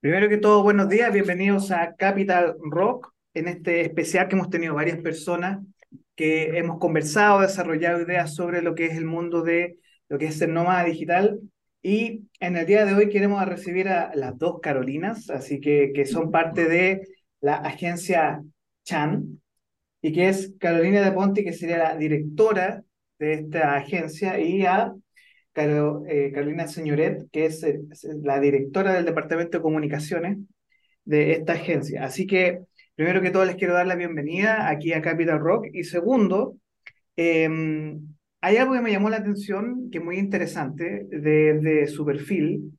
Primero que todo, buenos días, bienvenidos a Capital Rock, en este especial que hemos tenido varias personas que hemos conversado, desarrollado ideas sobre lo que es el mundo de lo que es el nómada digital. Y en el día de hoy queremos recibir a las dos Carolinas, así que, que son parte de la agencia Chan, y que es Carolina de Ponti, que sería la directora de esta agencia, y a eh, Carolina Señoret, que es, la directora del Departamento de Comunicaciones de esta agencia. Así que, primero que todo, les quiero dar la bienvenida aquí a Capital Rock. Y segundo, em, hay algo que me llamó la atención, que es muy interesante, de, su perfil,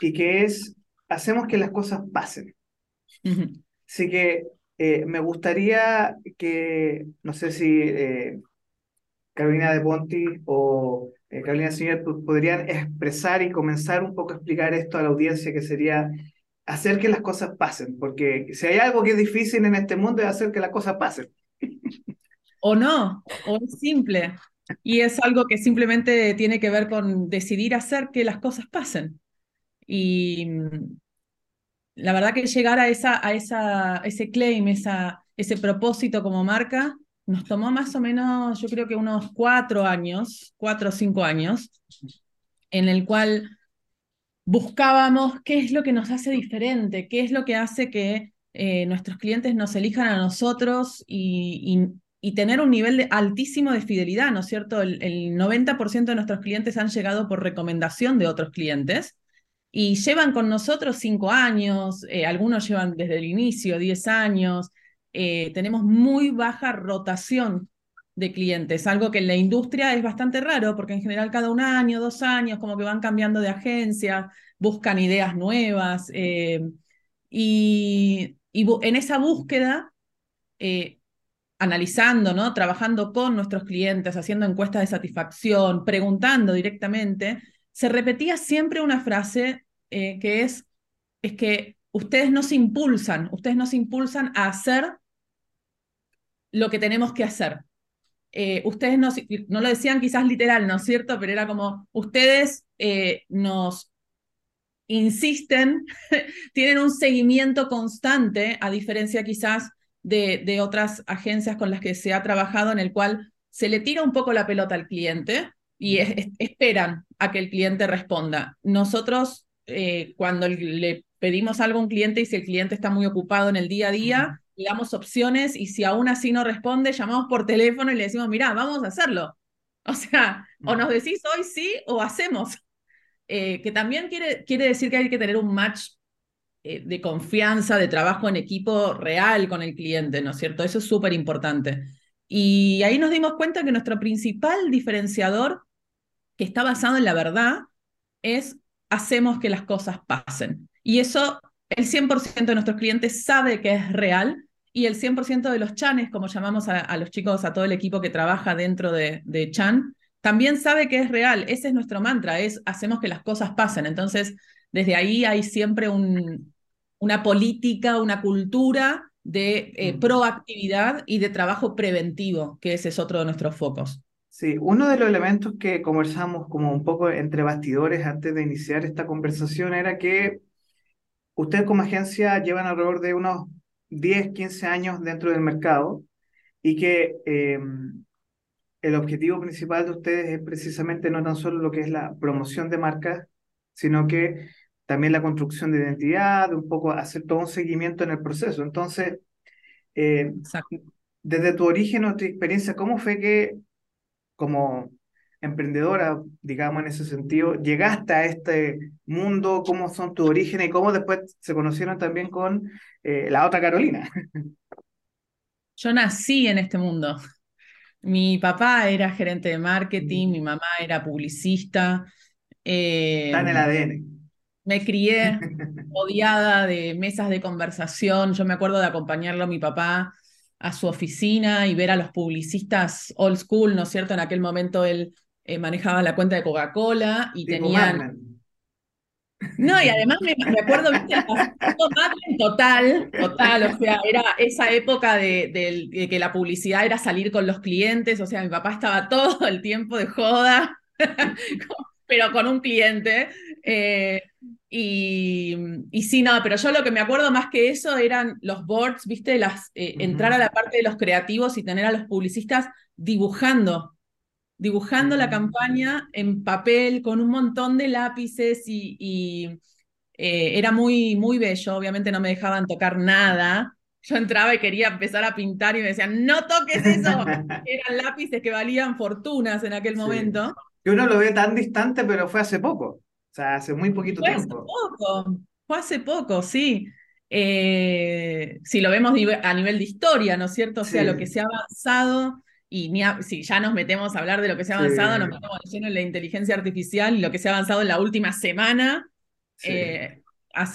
y que es, hacemos que las cosas pasen. Así que eh, me gustaría que, no sé si eh, Carolina de Ponti o eh, Carolina Señor, podrían expresar y comenzar un poco a explicar esto a la audiencia, que sería hacer que las cosas pasen, porque si hay algo que es difícil en este mundo es hacer que las cosas pasen. O no, o es simple. Y es algo que simplemente tiene que ver con decidir hacer que las cosas pasen. Y mm, la verdad que llegar a, esa, a esa, ese claim, esa, ese propósito como marca, nos tomó más o menos, yo creo que unos cuatro años, cuatro o cinco años, en el cual buscábamos qué es lo que nos hace diferente, qué es lo que hace que eh, nuestros clientes nos elijan a nosotros y, y, tener un nivel altísimo de fidelidad, ¿no es cierto? El, 90% de nuestros clientes han llegado por recomendación de otros clientes y llevan con nosotros cinco años, eh, algunos llevan desde el inicio diez años, eh, tenemos muy baja rotación de clientes, algo que en la industria es bastante raro, porque en general cada un año, dos años, como que van cambiando de agencia, buscan ideas nuevas, eh, y, en esa búsqueda, eh, analizando, ¿no? trabajando con nuestros clientes, haciendo encuestas de satisfacción, preguntando directamente, se repetía siempre una frase que es, es que ustedes no se impulsan, ustedes no se impulsan a hacer lo que tenemos que hacer. Eh, ustedes no, no, lo decían quizás literal, ¿no es cierto? Pero era como, ustedes eh, nos insisten, tienen un seguimiento constante, a diferencia quizás de, de, otras agencias con las que se ha trabajado, en el cual se le tira un poco la pelota al cliente y esperan a que el cliente responda. Nosotros, eh, cuando le pedimos algo a un cliente y si el cliente está muy ocupado en el día a día, le damos opciones y si aún así no responde, llamamos por teléfono y le decimos, mira, vamos a hacerlo. O sea, o nos decís hoy sí o hacemos. Eh, que también quiere, quiere decir que hay que tener un match eh, de confianza, de trabajo en equipo real con el cliente, ¿no es cierto? Eso es súper importante. Y ahí nos dimos cuenta que nuestro principal diferenciador, que está basado en la verdad, es hacemos que las cosas pasen. Y eso el 100% de nuestros clientes sabe que es real y el 100% de los chanes, como llamamos a, los chicos, a todo el equipo que trabaja dentro de, Chan, también sabe que es real. Ese es nuestro mantra, es hacemos que las cosas pasen. Entonces, desde ahí hay siempre un, una política, una cultura de eh, mm. proactividad y de trabajo preventivo, que ese es otro de nuestros focos. Sí, uno de los elementos que conversamos como un poco entre bastidores antes de iniciar esta conversación era que ustedes como agencia llevan alrededor de unos 10, 15 años dentro del mercado y que em, el objetivo principal de ustedes es precisamente no tan solo lo que es la promoción de marcas, sino que también la construcción de identidad, un poco hacer todo un seguimiento en el proceso. Entonces, eh, desde tu origen o tu experiencia, ¿cómo fue que como emprendedora, digamos en ese sentido, llegaste a este mundo, cómo son tus orígenes y cómo después se conocieron también con eh, la otra Carolina. Yo nací en este mundo. Mi papá era gerente de marketing, mm. mi mamá era publicista. Está en el eh, ADN. Me crié odiada de mesas de conversación. Yo me acuerdo de acompañarlo a mi papá a su oficina y ver a los publicistas old school, ¿no es cierto? En aquel momento él eh, manejaba la cuenta de Coca-Cola y tenían... No, y además me, acuerdo, viste, total, total, o sea, era esa época de, que la publicidad era salir con los clientes, o sea, mi papá estaba todo el tiempo de joda, pero con un cliente, Eh, y, y, sí, no, pero yo lo que me acuerdo más que eso eran los boards, ¿viste? Las, eh, Entrar a la parte de los creativos y tener a los publicistas dibujando, dibujando la campaña en papel con un montón de lápices y, eh, era muy, muy bello. Obviamente no me dejaban tocar nada. Yo entraba y quería empezar a pintar y me decían, no toques eso. Eran lápices que valían fortunas en aquel momento. Que uno lo ve tan distante, pero fue hace poco. O sea, hace muy poquito fue tiempo. Hace poco, fue hace poco, sí. Eh, si lo vemos a nivel de historia, ¿no es cierto? O sea, lo que se ha avanzado, y si ya nos metemos a hablar de lo que se ha avanzado, nos metemos lleno en la inteligencia artificial y lo que se ha avanzado en la última semana, eh,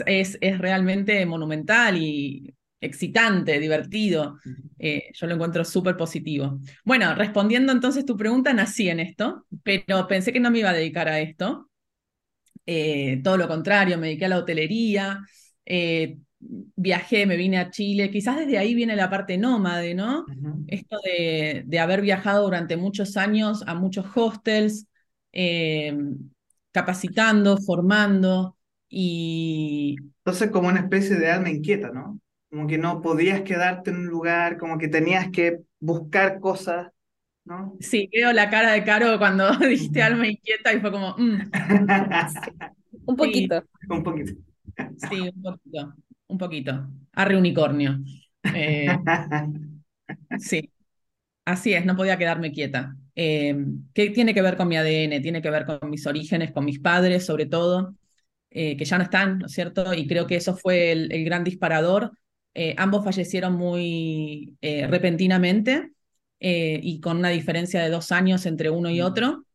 es, es realmente monumental y excitante, divertido. Eh, yo lo encuentro súper positivo. Bueno, respondiendo entonces tu pregunta, nací en esto, pero pensé que no me iba a dedicar a esto. Eh, todo lo contrario, me dediqué a la hotelería, eh, viajé, me vine a Chile, quizás desde ahí viene la parte nómade, ¿no? Esto de, de, haber viajado durante muchos años a muchos hostels, capacitando, formando y... Entonces como una especie de alma inquieta, ¿no? como que no podías quedarte en un lugar, como que tenías que buscar cosas, ¿no? Sí, veo la cara de Caro cuando dijiste alma inquieta y fue como... Mm". un poquito. un poquito. Sí, un poquito, un poquito. Arre unicornio. Eh, sí, así es, no podía quedarme quieta. Eh, ¿Qué tiene que ver con mi ADN? Tiene que ver con mis orígenes, con mis padres sobre todo, eh, que ya no están, ¿no es cierto? Y creo que eso fue el gran disparador eh, ambos fallecieron muy eh, repentinamente y con una diferencia de dos años entre uno y otro.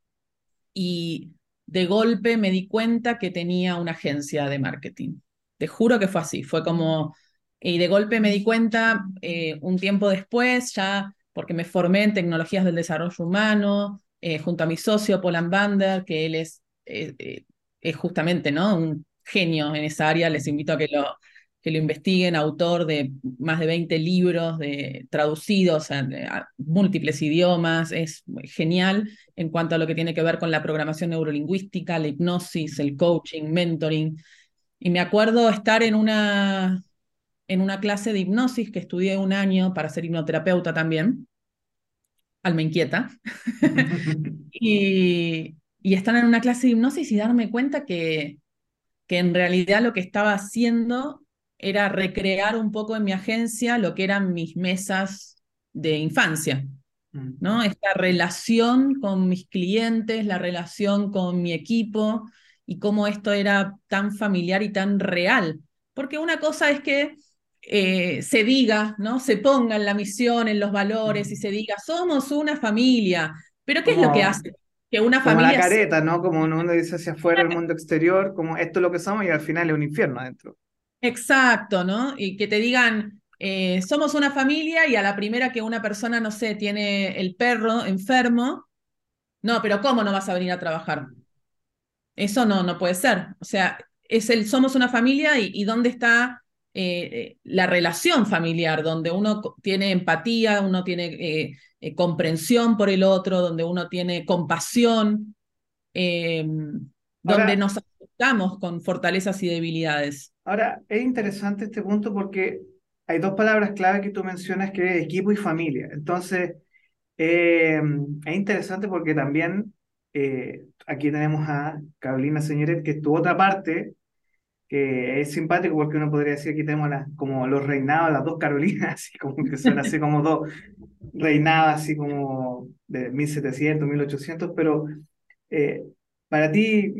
Y de golpe me di cuenta que tenía una agencia de marketing. Te juro que fue así. Fue como, y de golpe me di cuenta un tiempo después, ya porque me formé en tecnologías del desarrollo humano, junto a mi socio Paul Bander, que él es, es justamente ¿no? un genio en esa área. Les invito a que lo, que lo investiguen, autor de más de 20 libros de, traducidos a, múltiples idiomas, es genial en cuanto a lo que tiene que ver con la programación neurolingüística, la hipnosis, el coaching, mentoring. Y me acuerdo estar en una, en una clase de hipnosis que estudié un año para ser hipnoterapeuta también, alma inquieta, y, y estar en una clase de hipnosis y darme cuenta que, que en realidad lo que estaba haciendo era recrear un poco en mi agencia lo que eran mis mesas de infancia, mm. ¿no? Esta relación con mis clientes, la relación con mi equipo y cómo esto era tan familiar y tan real. Porque una cosa es que eh, se diga, ¿no? Se ponga en la misión, en los valores y se diga, somos una familia. Pero ¿qué es lo que hace? Que una como familia... la careta, ¿no? Como uno dice hacia afuera, el mundo exterior, como esto es lo que somos y al final es un infierno adentro. Exacto, ¿no? Y que te digan, eh, somos una familia y a la primera que una persona, no sé, tiene el perro enfermo, no, pero ¿cómo no vas a venir a trabajar? Eso no, no puede ser. O sea, es el somos una familia y, dónde está eh, eh, la relación familiar, donde uno tiene empatía, uno tiene comprensión por el otro, donde uno tiene compasión, donde nos aceptamos con fortalezas y debilidades. Ahora, es interesante este punto porque hay dos palabras clave que tú mencionas que es equipo y familia. Entonces, eh, es interesante porque también eh, aquí tenemos a Carolina Señoret, que es tu otra parte, que es simpático porque uno podría decir que tenemos como los reinados, las dos Carolinas, como que son así como dos reinadas, así como de 1700, 1800, pero eh, para ti,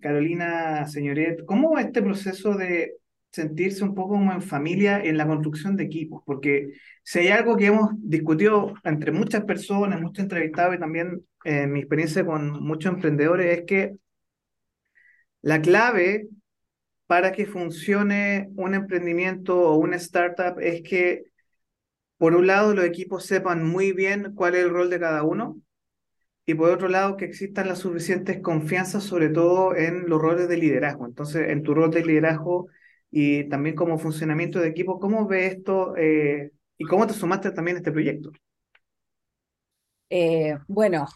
Carolina Señoret, ¿cómo este proceso de sentirse un poco como en familia en la construcción de equipos? Porque si hay algo que hemos discutido entre muchas personas, muchos entrevistados y también en mi experiencia con muchos emprendedores, es que la clave para que funcione un emprendimiento o una startup es que, por un lado, los equipos sepan muy bien cuál es el rol de cada uno y por otro lado que existan las suficientes confianzas, sobre todo en los roles de liderazgo. Entonces, en tu rol de liderazgo y también como funcionamiento de equipo, ¿cómo ves esto eh, y cómo te sumaste también a este proyecto? Eh, bueno,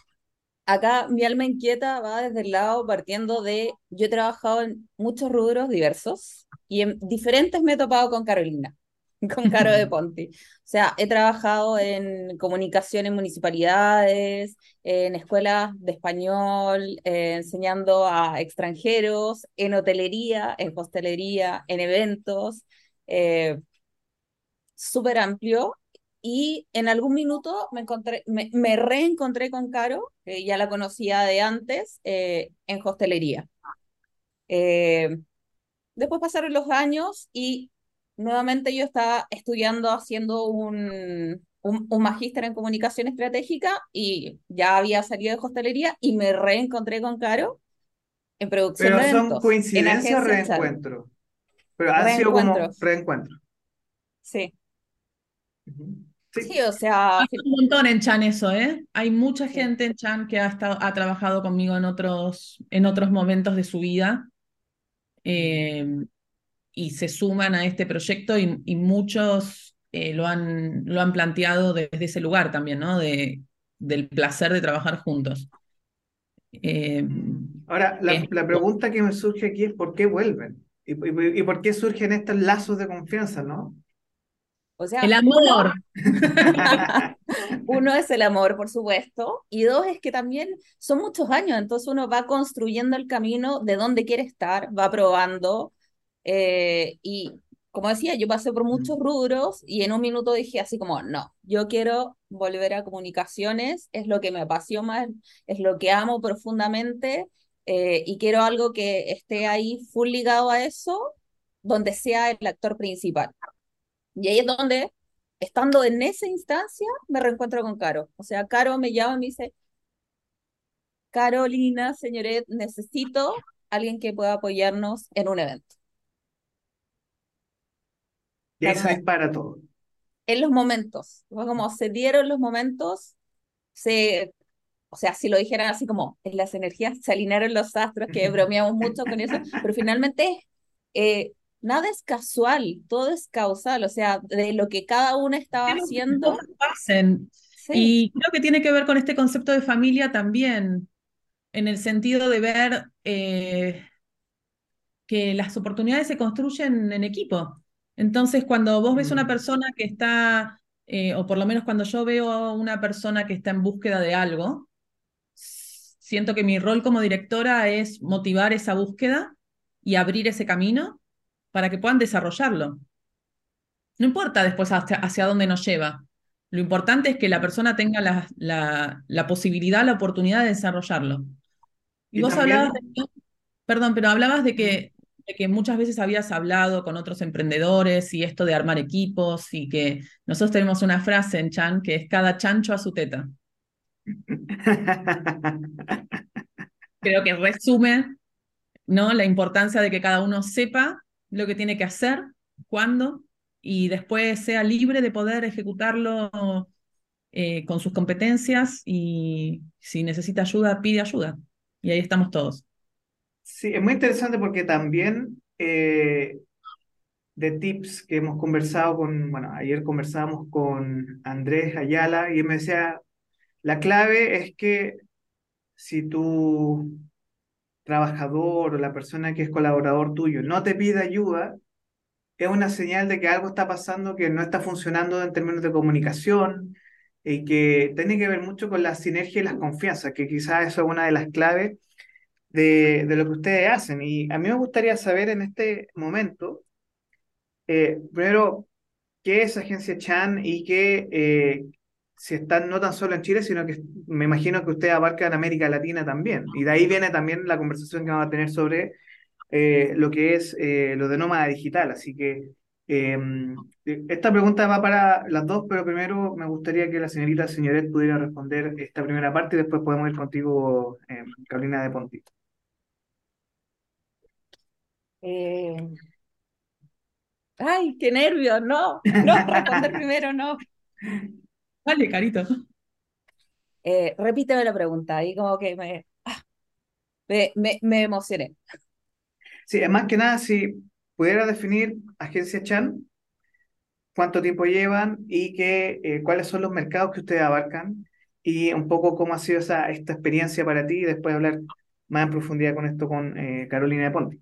acá mi alma inquieta va desde el lado partiendo de, yo he trabajado en muchos rubros diversos y en diferentes me he topado con Carolina, con Caro de Ponti. O sea, he trabajado en comunicación en municipalidades, en escuelas de español, eh, enseñando a extranjeros, en hotelería, en hostelería, en eventos. Eh, súper amplio y en algún minuto me, encontré, me, reencontré con Caro, que ya la conocía de antes, eh, en hostelería. Eh, después pasaron los años y nuevamente yo estaba estudiando, haciendo un, un, magíster en comunicación estratégica y ya había salido de hostelería y me reencontré con Caro en producción Pero de son coincidencias o reencuentro. Pero ha sido como reencuentro. Sí. Sí, o sea. Hay un montón en Chan eso, ¿eh? Hay mucha gente en Chan que ha, estado, ha trabajado conmigo en otros, en otros momentos de su vida eh, y se suman a este proyecto y, y muchos eh, lo, han, lo han planteado desde ese lugar también, ¿no? De, del placer de trabajar juntos. Eh, Ahora, la, la, pregunta que me surge aquí es ¿por qué vuelven? ¿Y, y, y por qué surgen estos lazos de confianza, no? O sea, el amor. Uno, es el amor, por supuesto, y dos es que también son muchos años, entonces uno va construyendo el camino de dónde quiere estar, va probando, eh, y como decía, yo pasé por muchos rubros y en un minuto dije así como, no, yo quiero volver a comunicaciones, es lo que me apasiona, es lo que amo profundamente, eh, y quiero algo que esté ahí full ligado a eso, donde sea el actor principal. Y ahí es donde, estando en esa instancia, me reencuentro con Caro. O sea, Caro me llama y me dice, Carolina, señoret, necesito alguien que pueda apoyarnos en un evento. Y ahí se dispara todo. En los momentos, como se dieron los momentos, se, o sea, si lo dijeran así como en las energías se alinearon los astros, que bromeamos mucho con eso, pero finalmente eh, nada es casual, todo es causal, o sea, de lo que cada uno estaba haciendo. Pasen. Y creo que tiene que ver con este concepto de familia también, en el sentido de ver eh, que las oportunidades se construyen en equipo. Entonces, cuando vos ves una mm. persona que está, eh, o por lo menos cuando yo veo una persona que está en búsqueda de algo, siento que mi rol como directora es motivar esa búsqueda y abrir ese camino para que puedan desarrollarlo. No importa después hacia, dónde nos lleva. Lo importante es que la persona tenga la, la, la posibilidad, la oportunidad de desarrollarlo. Y, vos hablabas de, perdón, pero hablabas de que, de que muchas veces habías hablado con otros emprendedores y esto de armar equipos y que nosotros tenemos una frase en Chan que es cada chancho a su teta. Creo que resume ¿no? la importancia de que cada uno sepa lo que tiene que hacer, cuándo, y después sea libre de poder ejecutarlo eh, con sus competencias y si necesita ayuda, pide ayuda. Y ahí estamos todos. Sí, es muy interesante porque también eh, de tips que hemos conversado con, bueno, ayer conversábamos con Andrés Ayala y me decía, la clave es que si tú trabajador o la persona que es colaborador tuyo no te pide ayuda, es una señal de que algo está pasando que no está funcionando en términos de comunicación y que tiene que ver mucho con la sinergia y las confianzas, que quizás eso es una de las claves de, de lo que ustedes hacen. Y a mí me gustaría saber en este momento, eh, primero, qué es Agencia Chan y qué, eh, si están no tan solo en Chile, sino que me imagino que usted abarca en América Latina también. Y de ahí viene también la conversación que vamos a tener sobre eh, lo que es eh, lo de nómada digital. Así que em, esta pregunta va para las dos, pero primero me gustaría que la señorita Señoret pudiera responder esta primera parte y después podemos ir contigo, em, Carolina de Ponti. Eh, ay, qué nervios, no, no, responder primero, no. Vale, carito. Eh, repíteme la pregunta, ahí como que me, ah, me, me, emocioné. Sí, más que nada, si pudiera definir Agencia Chan, cuánto tiempo llevan y qué, eh, cuáles son los mercados que ustedes abarcan y un poco cómo ha sido esa, esta experiencia para ti y después hablar más en profundidad con esto con eh, Carolina de Ponte.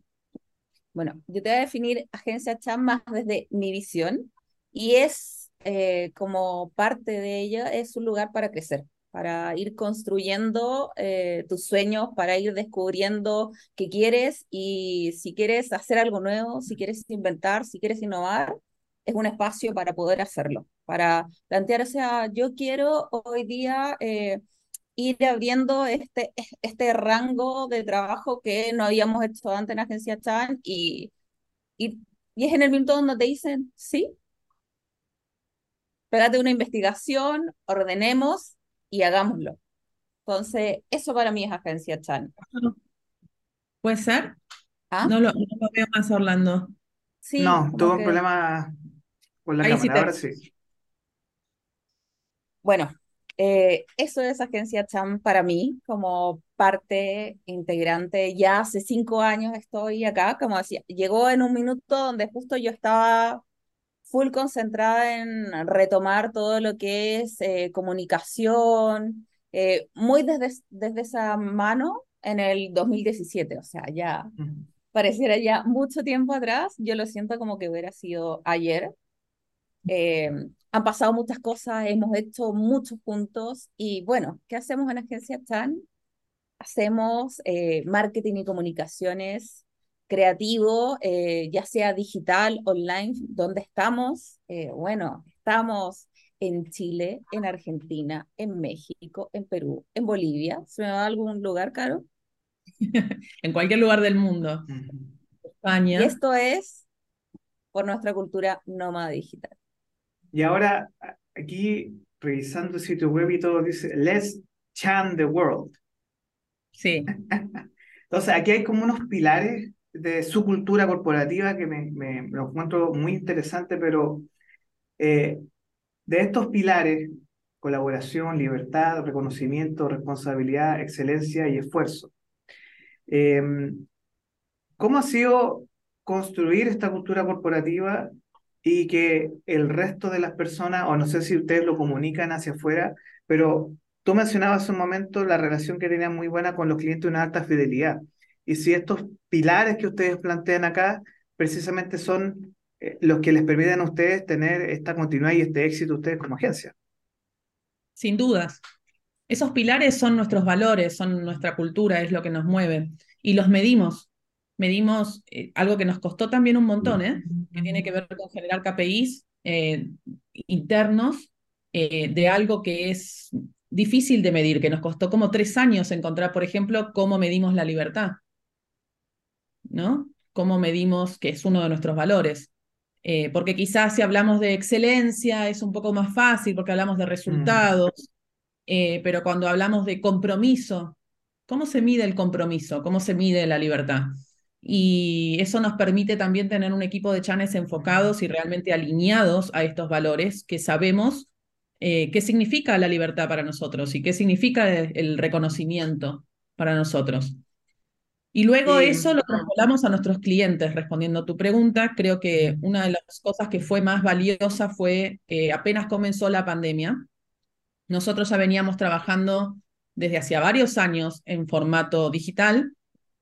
Bueno, yo te voy a definir Agencia Chan más desde mi visión y es eh, como parte de ella, es un lugar para crecer, para ir construyendo eh, tus sueños, para ir descubriendo qué quieres y si quieres hacer algo nuevo, si quieres inventar, si quieres innovar, es un espacio para poder hacerlo, para plantear, o sea, yo quiero hoy día eh, ir abriendo este, este rango de trabajo que no habíamos hecho antes en Agencia Chan y, y, y es en el minuto donde te dicen, sí, pégate una investigación, ordenemos y hagámoslo. Entonces, eso para mí es Agencia Chan. ¿Puede ser? ¿Ah? No, lo, veo más Orlando. Sí, no, tuvo un problema con la cámara, ahora sí. Bueno, eh, eso es Agencia Chan para mí como parte integrante. Ya hace cinco años estoy acá, como decía, llegó en un minuto donde justo yo estaba full concentrada en retomar todo lo que es eh, comunicación, eh, muy desde, desde esa mano en el 2017, o sea, ya pareciera ya mucho tiempo atrás, yo lo siento como que hubiera sido ayer. Eh, han pasado muchas cosas, hemos hecho muchos juntos y bueno, ¿qué hacemos en Agencia Chan? Hacemos marketing y comunicaciones creativo, eh, ya sea digital, online, ¿dónde estamos? Eh, bueno, estamos en Chile, en Argentina, en México, en Perú, en Bolivia. ¿Se me va a algún lugar, Caro? en cualquier lugar del mundo. España. Y esto es por nuestra cultura nómada digital. Y ahora, aquí, revisando el sitio web y todo, dice, let's chan the world. Sí. Entonces, aquí hay como unos pilares de su cultura corporativa que me, me, lo encuentro muy interesante, pero eh, de estos pilares, colaboración, libertad, reconocimiento, responsabilidad, excelencia y esfuerzo. Em, ¿Cómo ha sido construir esta cultura corporativa y que el resto de las personas, o no sé si ustedes lo comunican hacia afuera, pero tú mencionabas hace un momento la relación que tenían muy buena con los clientes una alta fidelidad y si estos pilares que ustedes plantean acá precisamente son eh, los que les permiten a ustedes tener esta continuidad y este éxito ustedes como agencia. Sin dudas. Esos pilares son nuestros valores, son nuestra cultura, es lo que nos mueve. Y los medimos. Medimos eh, algo que nos costó también un montón, ¿eh? que tiene que ver con generar KPIs eh, internos de algo que es difícil de medir, que nos costó como tres años encontrar, por ejemplo, cómo medimos la libertad. ¿no? Cómo medimos, que es uno de nuestros valores. Porque quizás si hablamos de excelencia es un poco más fácil porque hablamos de resultados, eh, pero cuando hablamos de compromiso, ¿cómo se mide el compromiso? ¿Cómo se mide la libertad? Y eso nos permite también tener un equipo de chanes enfocados y realmente alineados a estos valores que sabemos eh, qué significa la libertad para nosotros y qué significa el reconocimiento para nosotros. Y luego eso lo trasladamos a nuestros clientes, respondiendo a tu pregunta. Creo que una de las cosas que fue más valiosa fue que apenas comenzó la pandemia, nosotros ya veníamos trabajando desde hacía varios años en formato digital,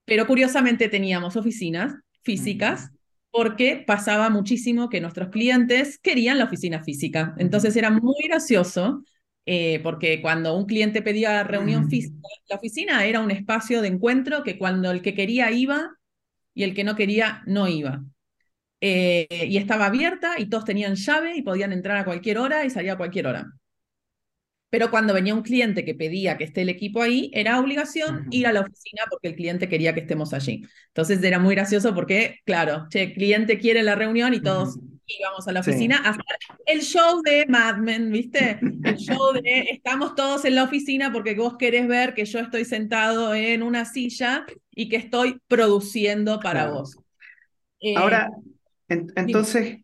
pero curiosamente teníamos oficinas físicas porque pasaba muchísimo que nuestros clientes querían la oficina física. Entonces era muy gracioso eh, porque cuando un cliente pedía reunión física, la oficina era un espacio de encuentro que cuando el que quería iba y el que no quería no iba. Eh, y estaba abierta y todos tenían llave y podían entrar a cualquier hora y salir a cualquier hora. Pero cuando venía un cliente que pedía que esté el equipo ahí, era obligación ir a la oficina porque el cliente quería que estemos allí. Entonces era muy gracioso porque, claro, el cliente quiere la reunión y todos íbamos a la oficina a hacer el show de Mad Men, ¿viste? El show de estamos todos en la oficina porque vos querés ver que yo estoy sentado en una silla y que estoy produciendo para vos. Eh, Ahora, entonces,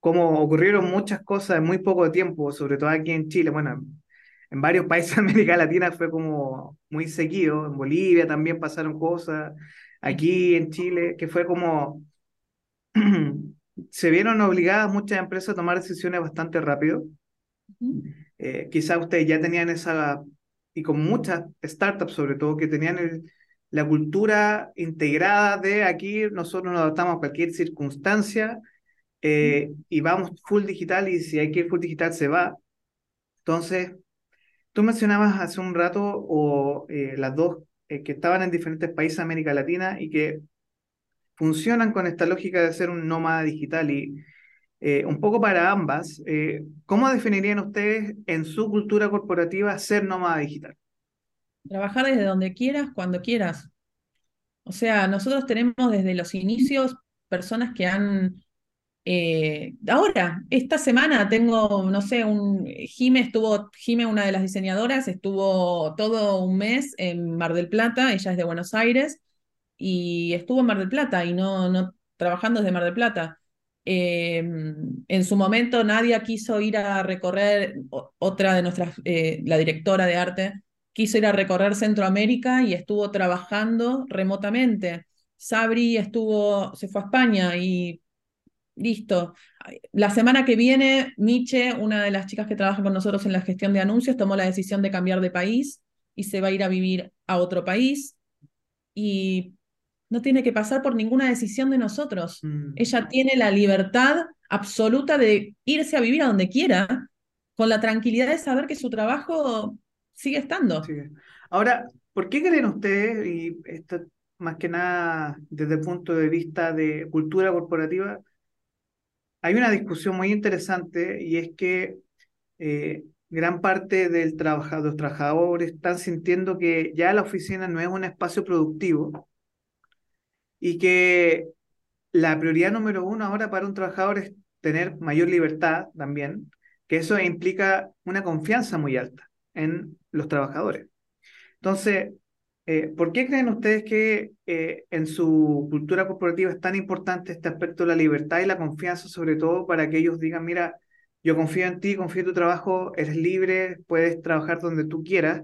como ocurrieron muchas cosas en muy poco tiempo, sobre todo aquí en Chile, bueno, en varios países de América Latina fue como muy seguido, en Bolivia también pasaron cosas, aquí en Chile, que fue como se vieron obligadas muchas empresas a tomar decisiones bastante rápido. eh, quizás ustedes ya tenían esa, y con muchas startups sobre todo, que tenían la cultura integrada de aquí nosotros nos adaptamos a cualquier circunstancia eh, y vamos full digital y si hay que ir full digital se va. Entonces, tú mencionabas hace un rato o eh, las dos que estaban en diferentes países de América Latina y que funcionan con esta lógica de ser un nómada digital y eh, un poco para ambas, eh, ¿cómo definirían ustedes en su cultura corporativa ser nómada digital? Trabajar desde donde quieras, cuando quieras. O sea, nosotros tenemos desde los inicios personas que han... Eh, ahora, esta semana tengo, no sé, un Jime estuvo, Jime, una de las diseñadoras, estuvo todo un mes en Mar del Plata, ella es de Buenos Aires, y estuvo en Mar del Plata y no, no trabajando desde Mar del Plata. Em, en su momento Nadia quiso ir a recorrer, otra de nuestras, eh, la directora de arte, quiso ir a recorrer Centroamérica y estuvo trabajando remotamente. Sabri estuvo, se fue a España y listo. La semana que viene, Miche, una de las chicas que trabaja con nosotros en la gestión de anuncios, tomó la decisión de cambiar de país y se va a ir a vivir a otro país. Y no tiene que pasar por ninguna decisión de nosotros. Mm. Ella tiene la libertad absoluta de irse a vivir a donde quiera, con la tranquilidad de saber que su trabajo sigue estando. Ahora, ¿por qué creen ustedes, y esto más que nada desde el punto de vista de cultura corporativa, hay una discusión muy interesante y es que eh, gran parte del trabajador, los trabajadores están sintiendo que ya la oficina no es un espacio productivo, y que la prioridad número uno ahora para un trabajador es tener mayor libertad también, que eso implica una confianza muy alta en los trabajadores. Entonces, eh, ¿por qué creen ustedes que eh, en su cultura corporativa es tan importante este aspecto de la libertad y la confianza, sobre todo para que ellos digan, mira, yo confío en ti, confío en tu trabajo, eres libre, puedes trabajar donde tú quieras?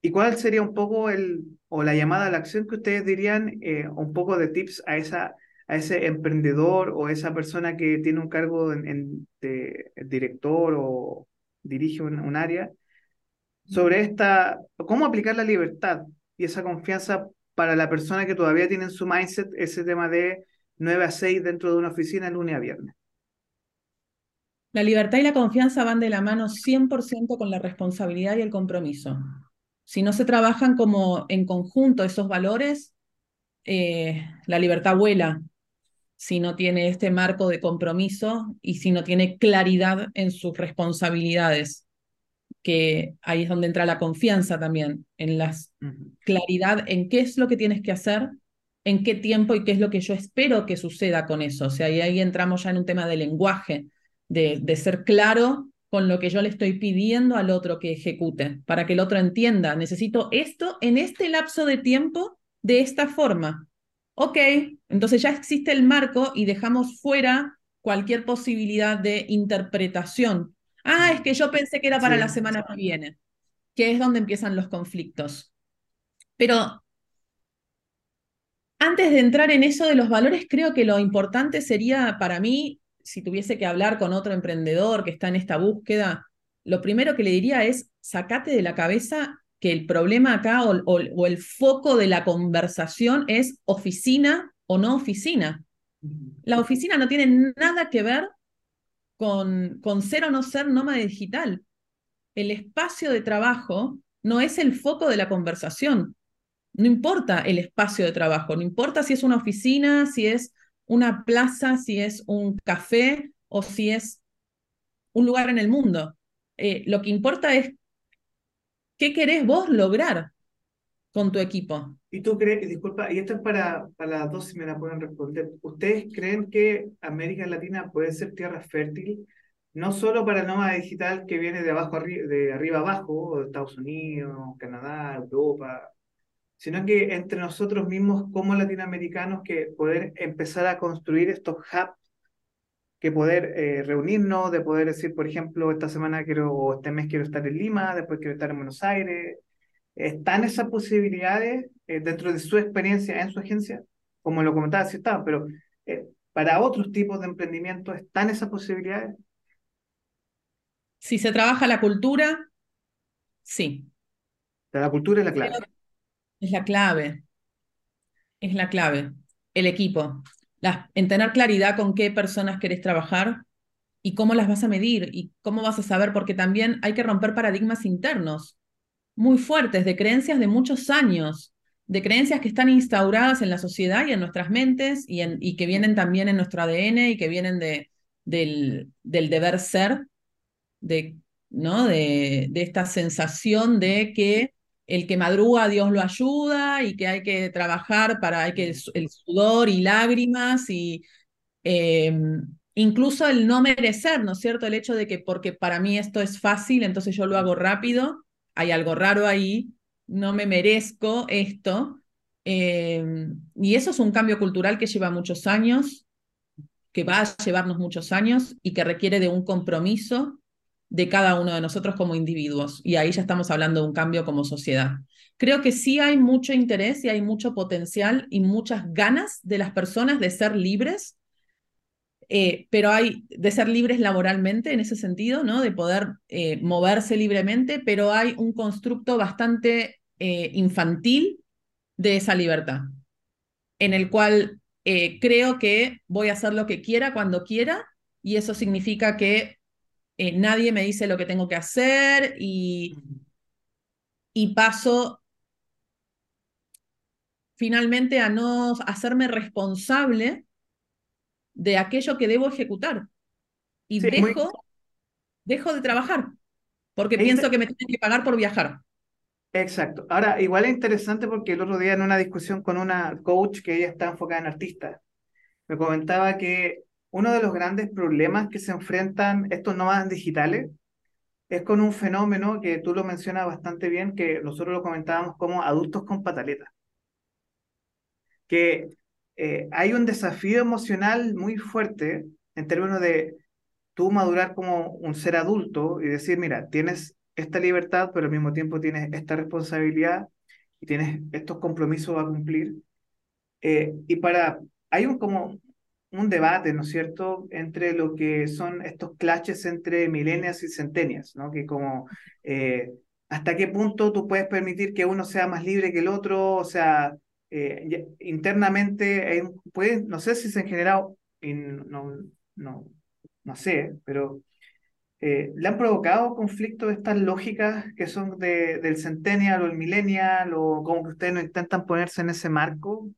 ¿Y cuál sería un poco el, o la llamada a la acción que ustedes dirían, eh, un poco de tips a, esa, a ese emprendedor o esa persona que tiene un cargo en, de director o dirige un, área, sobre esta, cómo aplicar la libertad y esa confianza para la persona que todavía tiene en su mindset ese tema de 9 a 6 dentro de una oficina lunes a viernes. La libertad y la confianza van de la mano 100% con la responsabilidad y el compromiso. Si no se trabajan como en conjunto esos valores, eh, la libertad vuela si no tiene este marco de compromiso y si no tiene claridad en sus responsabilidades, que ahí es donde entra la confianza también, en la claridad en qué es lo que tienes que hacer, en qué tiempo y qué es lo que yo espero que suceda con eso. O sea, y ahí entramos ya en un tema de lenguaje, de, de ser claro con lo que yo le estoy pidiendo al otro que ejecute, para que el otro entienda, necesito esto en este lapso de tiempo de esta forma. Ok, entonces ya existe el marco y dejamos fuera cualquier posibilidad de interpretación. Ah, es que yo pensé que era para la semana que viene, que es donde empiezan los conflictos. Pero antes de entrar en eso de los valores, creo que lo importante sería para mí si tuviese que hablar con otro emprendedor que está en esta búsqueda, lo primero que le diría es, sacate de la cabeza que el problema acá o, el foco de la conversación es oficina o no oficina. La oficina no tiene nada que ver con, con ser o no ser nómada digital. El espacio de trabajo no es el foco de la conversación. No importa el espacio de trabajo, no importa si es una oficina, si es una plaza, si es un café o si es un lugar en el mundo. Eh, lo que importa es qué querés vos lograr con tu equipo. Y tú crees, disculpa, y esto es para, para las dos, si me la pueden responder. ¿Ustedes creen que América Latina puede ser tierra fértil? No solo para nómada digital que viene de abajo de arriba abajo, de Estados Unidos, Canadá, Europa, sino que entre nosotros mismos como latinoamericanos que poder empezar a construir estos hubs, que poder eh, reunirnos, de poder decir, por ejemplo, esta semana quiero, o este mes quiero estar en Lima, después quiero estar en Buenos Aires. ¿Están esas posibilidades eh, dentro de su experiencia en su agencia? Como lo comentaba, sí estaban, pero eh, para otros tipos de emprendimientos, ¿están esas posibilidades? Si se trabaja la cultura, sí. La cultura es la clave. Es la clave. Es la clave. El equipo. en tener claridad con qué personas querés trabajar y cómo las vas a medir y cómo vas a saber, porque también hay que romper paradigmas internos muy fuertes de creencias de muchos años, de creencias que están instauradas en la sociedad y en nuestras mentes y, en, y que vienen también en nuestro ADN y que vienen de, del, del deber ser, de, ¿no? de, de esta sensación de que el que madruga Dios lo ayuda y que hay que trabajar para hay que el, sudor y lágrimas y em, incluso el no merecer, ¿no es cierto? El hecho de que porque para mí esto es fácil, entonces yo lo hago rápido, hay algo raro ahí, no me merezco esto. Em, y eso es un cambio cultural que lleva muchos años, que va a llevarnos muchos años y que requiere de un compromiso de cada uno de nosotros como individuos. Y ahí ya estamos hablando de un cambio como sociedad. Creo que sí hay mucho interés y hay mucho potencial y muchas ganas de las personas de ser libres, eh, pero hay de ser libres laboralmente en ese sentido, ¿no? De poder eh, moverse libremente, pero hay un constructo bastante eh, infantil de esa libertad, en el cual creo que voy a hacer lo que quiera cuando quiera y eso significa que nadie me dice lo que tengo que hacer y, y paso finalmente a no hacerme responsable de aquello que debo ejecutar. Y dejo, dejo de trabajar, porque pienso que me tienen que pagar por viajar. Exacto. Ahora, igual es interesante porque el otro día en una discusión con una coach que ella está enfocada en artistas, me comentaba que uno de los grandes problemas que se enfrentan estos nómadas digitales es con un fenómeno que tú lo mencionas bastante bien, que nosotros lo comentábamos como adultos con pataletas. Que eh, hay un desafío emocional muy fuerte en términos de tú madurar como un ser adulto y decir, mira, tienes esta libertad, pero al mismo tiempo tienes esta responsabilidad y tienes estos compromisos a cumplir. Eh, y para, hay un como un debate, ¿no es cierto?, entre lo que son estos clashes entre milenias y centenias, ¿no? Que como, eh, ¿hasta qué punto tú puedes permitir que uno sea más libre que el otro? O sea, eh, internamente, puede, no sé si se han generado, no, no, no sé, pero eh, ¿le han provocado conflictos estas lógicas que son de, del centennial o el millennial o como que ustedes no intentan ponerse en ese marco?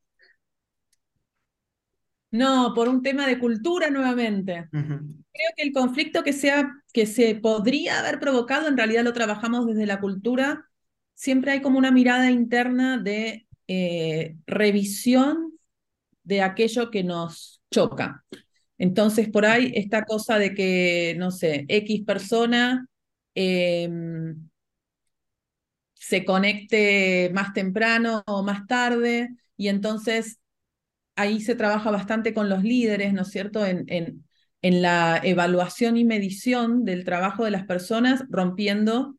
No, por un tema de cultura nuevamente. Creo que el conflicto que, sea, que se podría haber provocado, en realidad lo trabajamos desde la cultura. Siempre hay como una mirada interna de eh, revisión de aquello que nos choca. Entonces, por ahí, esta cosa de que, no sé, X persona em, se conecte más temprano o más tarde, y entonces ahí se trabaja bastante con los líderes, ¿no es cierto?, en, en, en la evaluación y medición del trabajo de las personas, rompiendo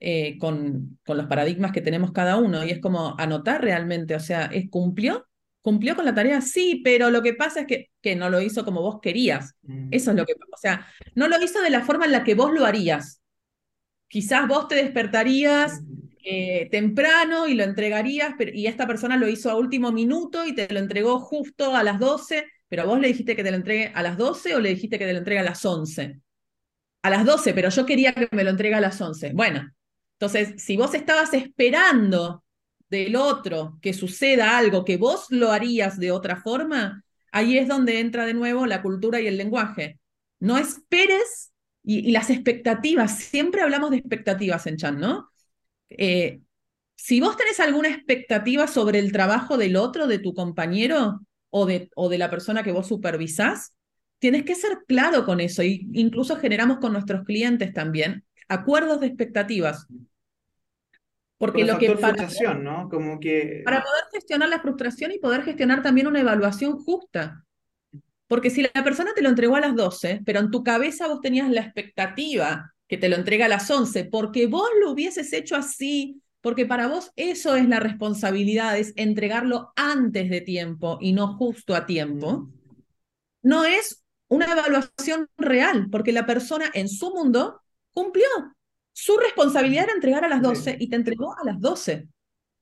eh, con, con los paradigmas que tenemos cada uno. Y es como anotar realmente, o sea, ¿es, ¿cumplió? ¿Cumplió con la tarea? Sí, pero lo que pasa es que, que no lo hizo como vos querías. Mm. Eso es lo que, o sea, no lo hizo de la forma en la que vos lo harías. Quizás vos te despertarías mm. Eh, temprano y lo entregarías, pero, y esta persona lo hizo a último minuto y te lo entregó justo a las 12, pero vos le dijiste que te lo entregue a las 12 o le dijiste que te lo entregue a las 11. A las 12, pero yo quería que me lo entregue a las 11. Bueno, entonces, si vos estabas esperando del otro que suceda algo que vos lo harías de otra forma, ahí es donde entra de nuevo la cultura y el lenguaje. No esperes y, las expectativas, siempre hablamos de expectativas en Chan, ¿no? Eh, si vos tenés alguna expectativa sobre el trabajo del otro, de tu compañero o de, o de la persona que vos supervisás, tienes que ser claro con eso. Y incluso generamos con nuestros clientes también acuerdos de expectativas. Porque lo que para, ¿no? Como que... para poder gestionar la frustración y poder gestionar también una evaluación justa. Porque si la persona te lo entregó a las 12, pero en tu cabeza vos tenías la expectativa que te lo entrega a las 11, porque vos lo hubieses hecho así, porque para vos eso es la responsabilidad, es entregarlo antes de tiempo y no justo a tiempo, no es una evaluación real, porque la persona en su mundo cumplió. Su responsabilidad era entregar a las 12 y te entregó a las 12.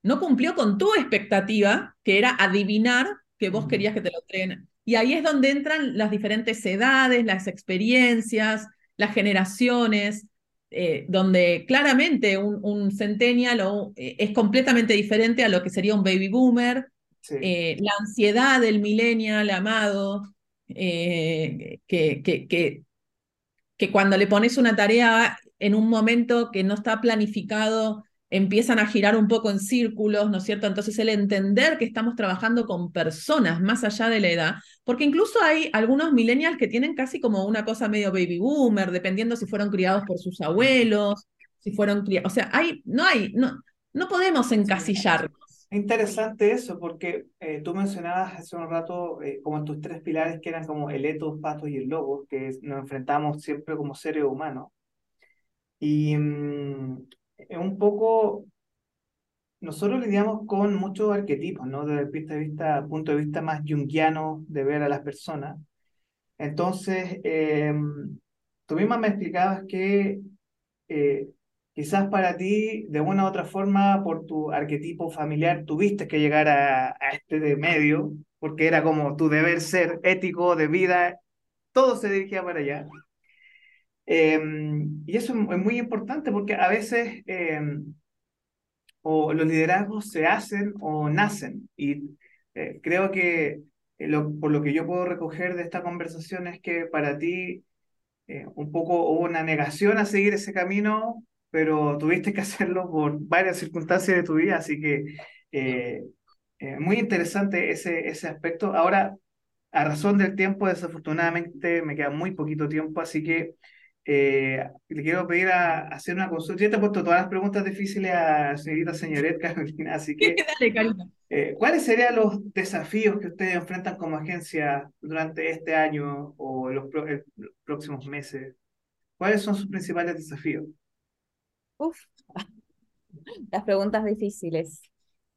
No cumplió con tu expectativa, que era adivinar que vos querías que te lo entreguen. Y ahí es donde entran las diferentes edades, las experiencias, las generaciones, eh, donde claramente un, un centennial eh, es completamente diferente a lo que sería un baby boomer. Eh, la ansiedad del millennial amado, que, que, que, que cuando le pones una tarea en un momento que no está planificado, empiezan a girar un poco en círculos, ¿no es cierto? Entonces el entender que estamos trabajando con personas más allá de la edad, porque incluso hay algunos millennials que tienen casi como una cosa medio baby boomer, dependiendo si fueron criados por sus abuelos, si fueron criados, o sea, hay, no hay, no, no podemos encasillarnos. Interesante eso, porque eh, tú mencionabas hace un rato eh, como tus tres pilares que eran como el etos, patos y el lobo, que nos enfrentamos siempre como seres humanos. Y mm, un poco, nosotros lidiamos con muchos arquetipos, ¿no? Desde el punto de vista, punto de vista más junguiano de ver a las personas. Entonces, eh, tú misma me explicabas que eh, quizás para ti, de una u otra forma, por tu arquetipo familiar, tuviste que llegar a, a este de medio, porque era como tu deber ser ético, de vida, todo se dirigía para allá. Em, y eso es muy importante porque a veces em, o los liderazgos se hacen o nacen. Y eh, creo que eh, lo, por lo que yo puedo recoger de esta conversación es que para ti eh, un poco hubo una negación a seguir ese camino, pero tuviste que hacerlo por varias circunstancias de tu vida, así que muy interesante ese, ese aspecto. Ahora, a razón del tiempo, desafortunadamente me queda muy poquito tiempo, así que eh, le quiero pedir a, hacer una consulta. Yo te he puesto todas las preguntas difíciles a señorita señoret Carolina, así que eh, ¿cuáles serían los desafíos que ustedes enfrentan como agencia durante este año o los, próximos meses? ¿Cuáles son sus principales desafíos? Las preguntas difíciles.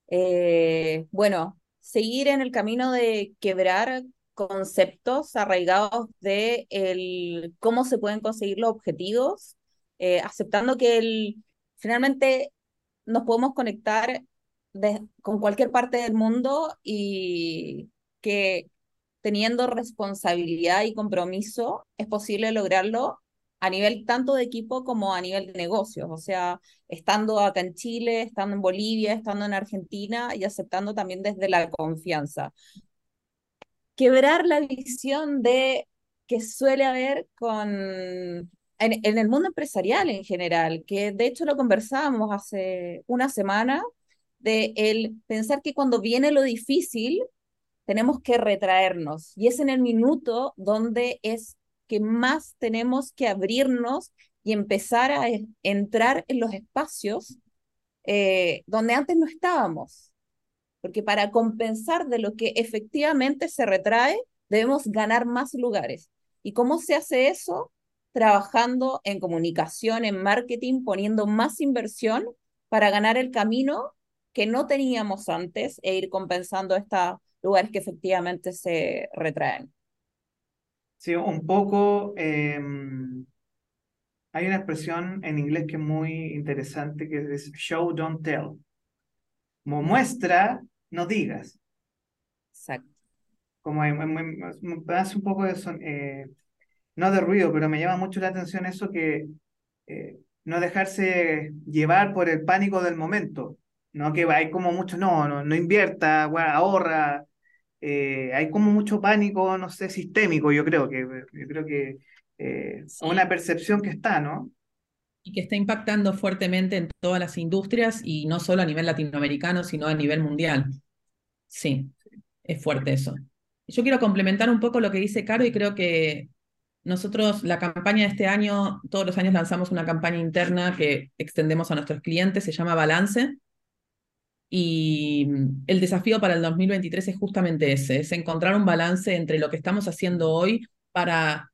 Eh, bueno, seguir en el camino de quebrar conceptos arraigados de el, cómo se pueden conseguir los objetivos, eh, aceptando que el, finalmente nos podemos conectar con cualquier parte del mundo y que teniendo responsabilidad y compromiso es posible lograrlo a nivel tanto de equipo como a nivel de negocios, o sea, estando acá en Chile, estando en Bolivia, estando en Argentina y aceptando también desde la confianza. Quebrar la visión de que suele haber con en, el mundo empresarial en general, que de hecho lo conversábamos hace una semana, de el pensar que cuando viene lo difícil tenemos que retraernos y es en el minuto donde es que más tenemos que abrirnos y empezar a entrar en los espacios eh, donde antes no estábamos porque para compensar de lo que efectivamente se retrae, debemos ganar más lugares. ¿Y cómo se hace eso? Trabajando en comunicación, en marketing, poniendo más inversión para ganar el camino que no teníamos antes e ir compensando estos lugares que efectivamente se retraen. Sí, un poco. Eh, hay una expresión en inglés que es muy interesante que es show, don't tell. Como muestra, no digas. Exacto. Como me, hace un poco de son, eh, no de ruido, pero me llama mucho la atención eso que eh, no dejarse llevar por el pánico del momento, ¿no? Que hay como mucho, no, no, no invierta, ahorra, eh, hay como mucho pánico, no sé, sistémico, yo creo que, yo creo que una percepción que está, ¿no? y que está impactando fuertemente en todas las industrias y no solo a nivel latinoamericano, sino a nivel mundial. Sí, es fuerte eso. Yo quiero complementar un poco lo que dice Caro y creo que nosotros, la campaña de este año, todos los años lanzamos una campaña interna que extendemos a nuestros clientes, se llama Balance. Y el desafío para el 2023 es justamente ese, es encontrar un balance entre lo que estamos haciendo hoy para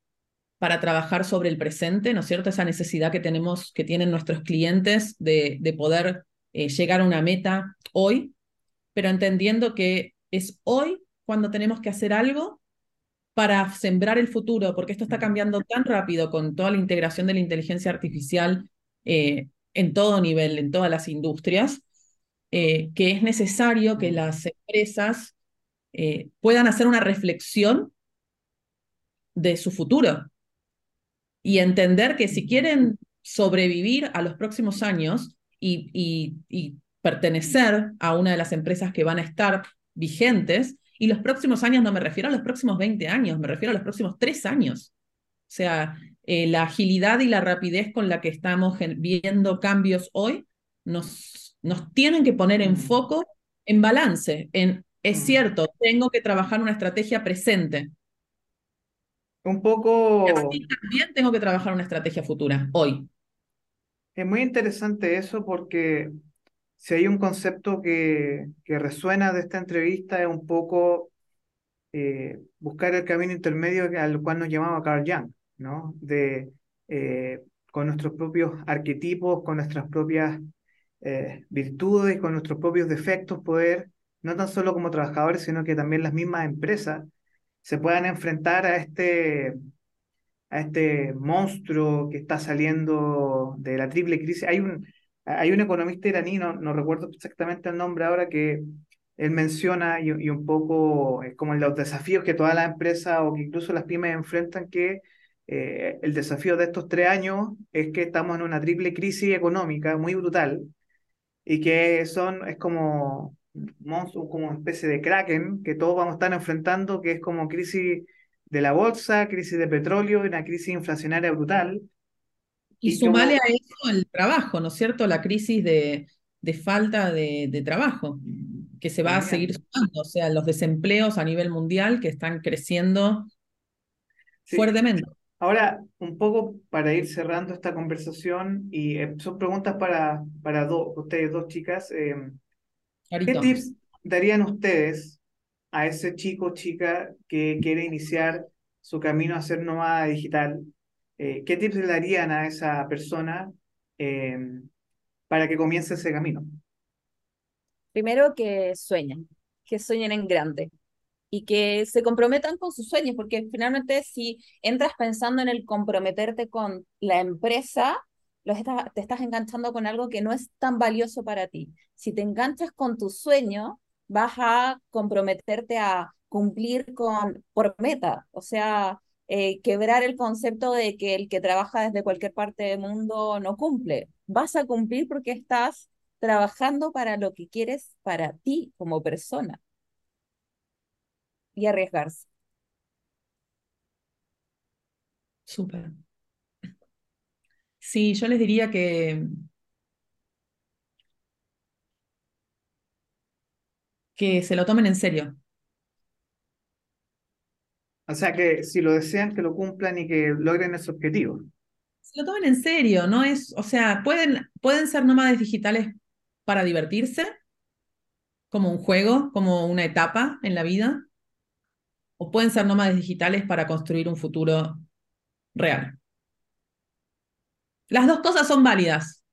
para trabajar sobre el presente, ¿no es cierto? Esa necesidad que tenemos, que tienen nuestros clientes de, de poder eh, llegar a una meta hoy, pero entendiendo que es hoy cuando tenemos que hacer algo para sembrar el futuro, porque esto está cambiando tan rápido con toda la integración de la inteligencia artificial eh, en todo nivel, en todas las industrias, eh, que es necesario que las empresas eh, puedan hacer una reflexión de su futuro y entender que si quieren sobrevivir a los próximos años y, y pertenecer a una de las empresas que van a estar vigentes, y los próximos años no me refiero a los próximos 20 años, me refiero a los próximos tres años. O sea, eh, la agilidad y la rapidez con la que estamos viendo cambios hoy nos, nos tienen que poner en mm. foco, en balance, en, es mm. cierto, tengo que trabajar una estrategia presente. Un poco... Y también tengo que trabajar una estrategia futura, hoy. Es muy interesante eso porque si hay un concepto que, que resuena de esta entrevista es un poco eh, buscar el camino intermedio al cual nos llamaba Carl Jung, ¿no? De, eh, con nuestros propios arquetipos, con nuestras propias eh, virtudes, con nuestros propios defectos, poder, no tan solo como trabajadores, sino que también las mismas empresas, se puedan enfrentar a este, a este monstruo que está saliendo de la triple crisis. Hay un, hay un economista iraní, no, recuerdo exactamente el nombre ahora, que él menciona y, un poco es como los desafíos que todas las empresas o que incluso las pymes enfrentan, que eh, el desafío de estos tres años es que estamos en una triple crisis económica muy brutal y que son, es como monstruos, como una especie de kraken que todos vamos a estar enfrentando, que es como crisis de la bolsa, crisis de petróleo y una crisis inflacionaria brutal y, sumale a eso el trabajo, ¿no es cierto? La crisis de, de falta de, trabajo, que se va a seguir sumando, o sea, los desempleos a nivel mundial que están creciendo fuertemente. Ahora, un poco para ir cerrando esta conversación, y eh, son preguntas para, para ustedes dos chicas. Eh, ¿Qué tips darían ustedes a ese chico o chica que quiere iniciar su camino a ser nómada digital? Eh, ¿qué tips le darían a esa persona eh, para que comience ese camino? Primero que sueñen, que sueñen en grande y que se comprometan con sus sueños, porque finalmente si entras pensando en el comprometerte con la empresa, te estás enganchando con algo que no es tan valioso para ti. Si te enganchas con tu sueño, vas a comprometerte a cumplir con por meta, o sea, eh, quebrar el concepto de que el que trabaja desde cualquier parte del mundo no cumple. Vas a cumplir porque estás trabajando para lo que quieres para ti como persona. Y arriesgarse. Súper. Sí, yo les diría que, que se lo tomen en serio, o sea, que si lo desean, que lo cumplan y que logren ese objetivo. Se lo tomen en serio, ¿no? Es, o sea, pueden, pueden ser nómades digitales para divertirse, como un juego, como una etapa en la vida, o pueden ser nómades digitales para construir un futuro real. Las dos cosas son válidas,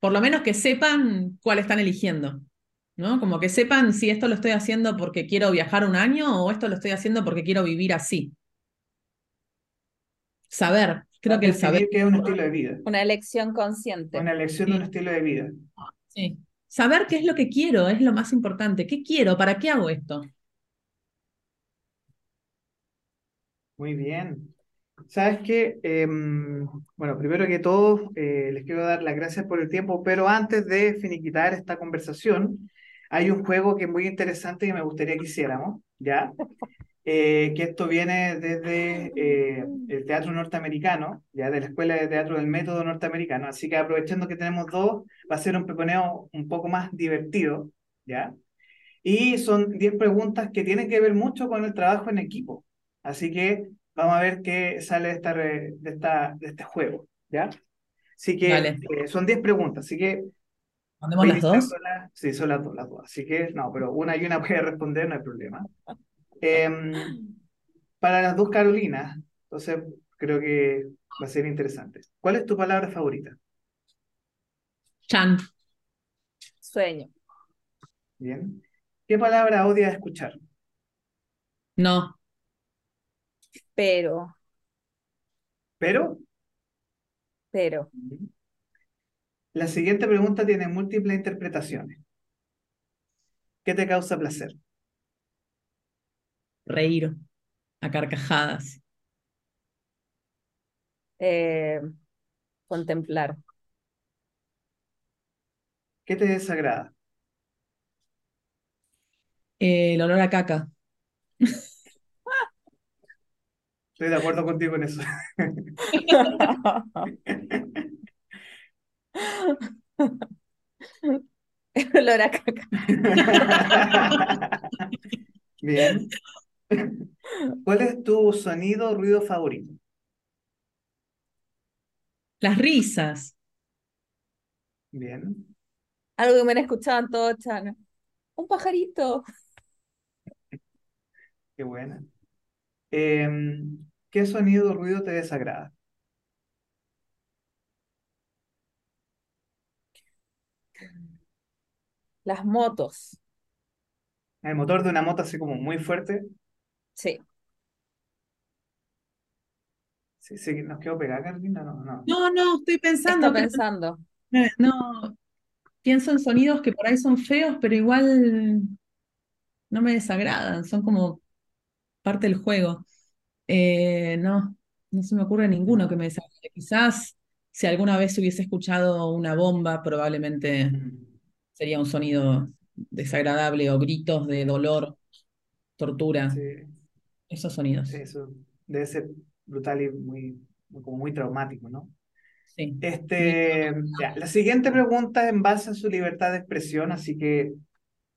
por lo menos que sepan cuál están eligiendo. ¿no? Como que sepan si esto lo estoy haciendo porque quiero viajar un año o esto lo estoy haciendo porque quiero vivir así. Saber, creo que el saber. que es un estilo de vida. Una elección consciente. Una elección de un estilo de vida. Sí. Saber qué es lo que quiero es lo más importante. ¿Qué quiero? ¿Para qué hago esto? Muy bien. Sabes qué, em, bueno, primero que todo, eh, les quiero dar las gracias por el tiempo, pero antes de finiquitar esta conversación, hay un juego que es muy interesante y me gustaría que hiciéramos, ¿ya? Eh, que esto viene desde eh, el teatro norteamericano, ya de la Escuela de Teatro del Método Norteamericano. Así que aprovechando que tenemos dos, va a ser un peponeo un poco más divertido, ¿ya? Y son 10 preguntas que tienen que ver mucho con el trabajo en equipo. Así que vamos a ver qué sale de, esta, de, esta, de este juego, ¿ya? Así que eh, son 10 preguntas, así que ¿Mandemos las dos? Sí, son las dos, las dos. Así que, no, pero una y una puede responder, no hay problema. Em, para las dos Carolinas, entonces creo que va a ser interesante. ¿Cuál es tu palabra favorita? Chan. Sueño. Bien. ¿Qué palabra odias escuchar? No. Pero, Pero pero, la siguiente pregunta tiene múltiples interpretaciones. ¿Qué te causa placer? Reír a carcajadas. eh, contemplar. ¿Qué te desagrada? Eh, el olor a caca. Estoy de acuerdo contigo en eso. El olor a caca. Bien. ¿Cuál es tu sonido o ruido favorito? Las risas. Bien. Algo que me han escuchado en todo Chano. Un pajarito. Qué buena. Em, ¿qué sonido o ruido te desagrada? Las motos. El motor de una moto así como muy fuerte. Sí. Sí, sí, nos quedó pegada, Carolina. No, no. No, no, estoy pensando, pero pensando. no, no, pienso en sonidos que por ahí son feos, pero igual no me desagradan, son como parte del juego. Eh, no, no se me ocurre ninguno que me desagrade. Quizás si alguna vez hubiese escuchado una bomba, probablemente sería un sonido desagradable o gritos de dolor, tortura, Sí, esos sonidos. eso debe ser brutal y muy, como muy traumático, ¿no? Sí. Este, ya, la siguiente pregunta es en base a su libertad de expresión, así que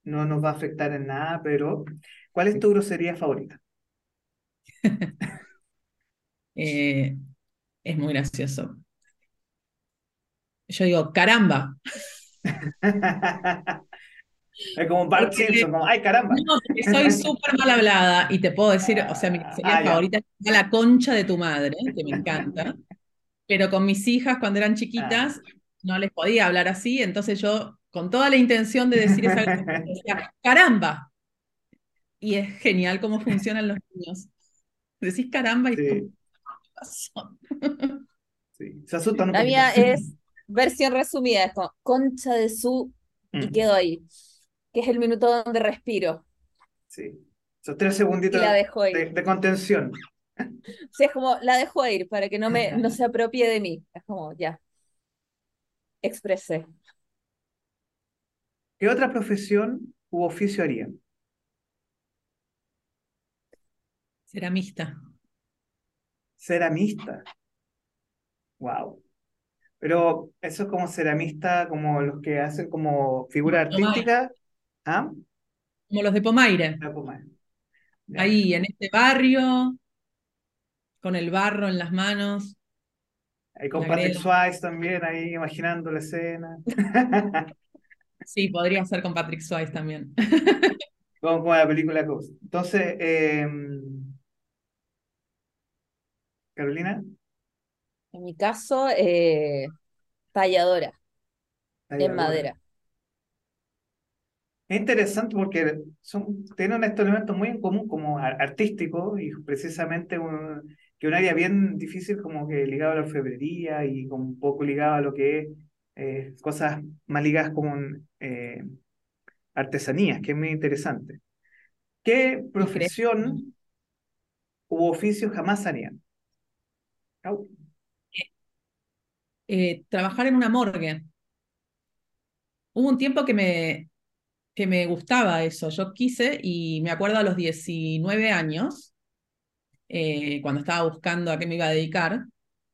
no nos va a afectar en nada, pero ¿cuál es tu grosería favorita? Eh, es muy gracioso. Yo digo, caramba. Es como Porque- Simpson, como, ¡ay, caramba! No, porque soy súper mal hablada y te puedo decir, o sea, mi grosería Ah, favorita es la concha de tu madre, que me encanta. Pero con mis hijas cuando eran chiquitas no les podía hablar así, entonces yo, con toda la intención de decir esa decía, caramba. Y es genial cómo funcionan los niños. Decís caramba y como, Sí, sí, se asustan un La mía es versión resumida, es como concha de su y Mm, quedo ahí. Que es el minuto donde respiro Sí, esos tres segunditos la dejo de, de contención. Sí, es como la dejo ir para que no me no se apropie de mí. Es como ya, expresé. ¿Qué otra profesión u oficio harían? Ceramista. Ceramista. Wow. Pero eso es como ceramista, como los que hacen como figura artística. ¿Ah? Como los de Pomaire. La Pomaire. Ya. Ahí, en este barrio, con el barro en las manos. Ahí con Patrick. Swayze también, ahí imaginando la escena. Sí, podría ser con Patrick Swayze también. Como, como la película Ghost. Entonces, eh, Carolina, En mi caso, eh, talladora en talladora. madera. Es interesante porque son, tienen estos elementos muy en común como ar- artísticos y precisamente un, que un área bien difícil como que ligado a la orfebrería y como un poco ligado a lo que es eh, cosas más ligadas con eh, artesanías, que es muy interesante. ¿Qué profesión u oficio jamás harían? Eh, trabajar en una morgue. Hubo un tiempo que me, que me gustaba eso. Yo quise y me acuerdo a los 19 años, eh, cuando estaba buscando a qué me iba a dedicar,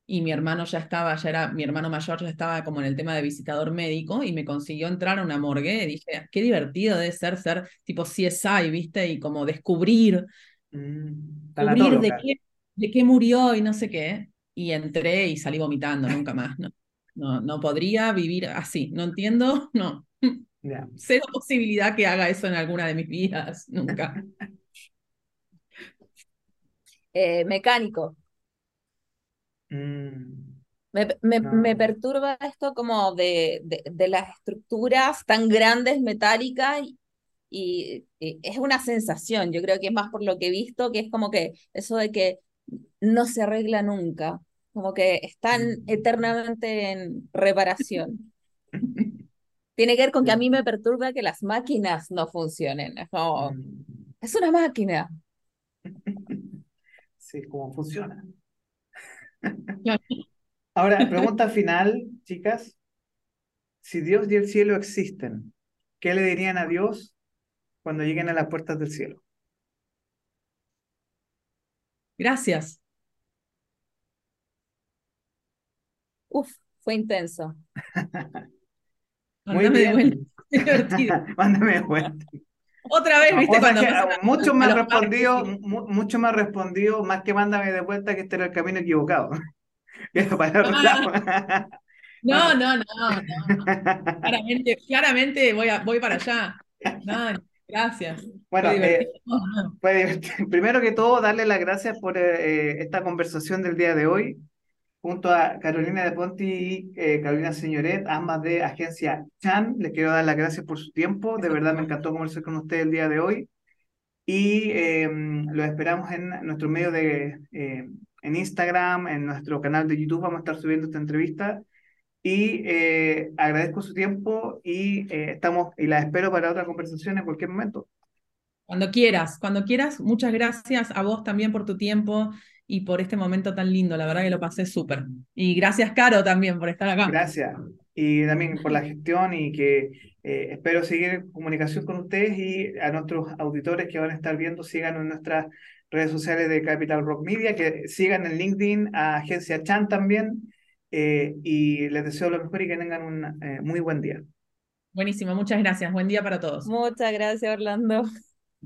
y mi hermano ya estaba, ya era, mi hermano mayor ya estaba como en el tema de visitador médico y me consiguió entrar a una morgue. Y dije, qué divertido debe ser ser tipo CSI, ¿viste? Y como descubrir Mm, descubrir de tanatóloga. qué, de qué murió y no sé qué. Y entré y salí vomitando, nunca más. No, no, no podría vivir así. No entiendo, no. Cero posibilidad que haga eso en alguna de mis vidas, nunca. Eh, mecánico. Mm, Me, me- No. me perturba esto como de, de, de las estructuras tan grandes, metálicas, y, y- y es una sensación, yo creo que es más por lo que he visto, que es como que eso de que no se arregla nunca, como que están eternamente en reparación. Tiene que ver con que a mí me perturba que las máquinas no funcionen. Es como, es una máquina. Sí, cómo funciona. Ahora, pregunta final, chicas. Si Dios y el cielo existen, ¿qué le dirían a Dios cuando lleguen a las puertas del cielo? Gracias. Uf, fue intenso. Muy Mándame de vuelta. bien. Divertido. Mándame de vuelta. Otra vez, ¿viste? o sea Cuando mucho parques, respondido, mu- mucho me ha respondido, más que mándame de vuelta que este era el camino equivocado. Ah, no, no, no, no. Claramente, claramente voy, a, voy para allá. No, gracias. Bueno, eh. Primero que todo, darle las gracias por eh, eh, esta conversación del día de hoy, junto a Carolina de Ponti y eh, Carolina Señoret, ambas de Agencia Chan. Les quiero dar las gracias por su tiempo. De verdad me encantó conversar con ustedes el día de hoy. Y eh, los esperamos en nuestro medio de eh, en Instagram, en nuestro canal de YouTube. Vamos a estar subiendo esta entrevista. Y eh, agradezco su tiempo y eh, estamos y la espero para otra conversación en cualquier momento. Cuando quieras, cuando quieras, muchas gracias a vos también por tu tiempo y por este momento tan lindo. La verdad que lo pasé súper. Y gracias, Caro, también por estar acá. Gracias. Y también por la gestión y que eh, espero seguir en comunicación con ustedes y a nuestros auditores que van a estar viendo, sigan en nuestras redes sociales de Capital Rock Media, que sigan en LinkedIn a Agencia Chan también. eh, y les deseo lo mejor y que tengan un eh, muy buen día. Buenísimo, muchas gracias. Buen día para todos. Muchas gracias, Orlando.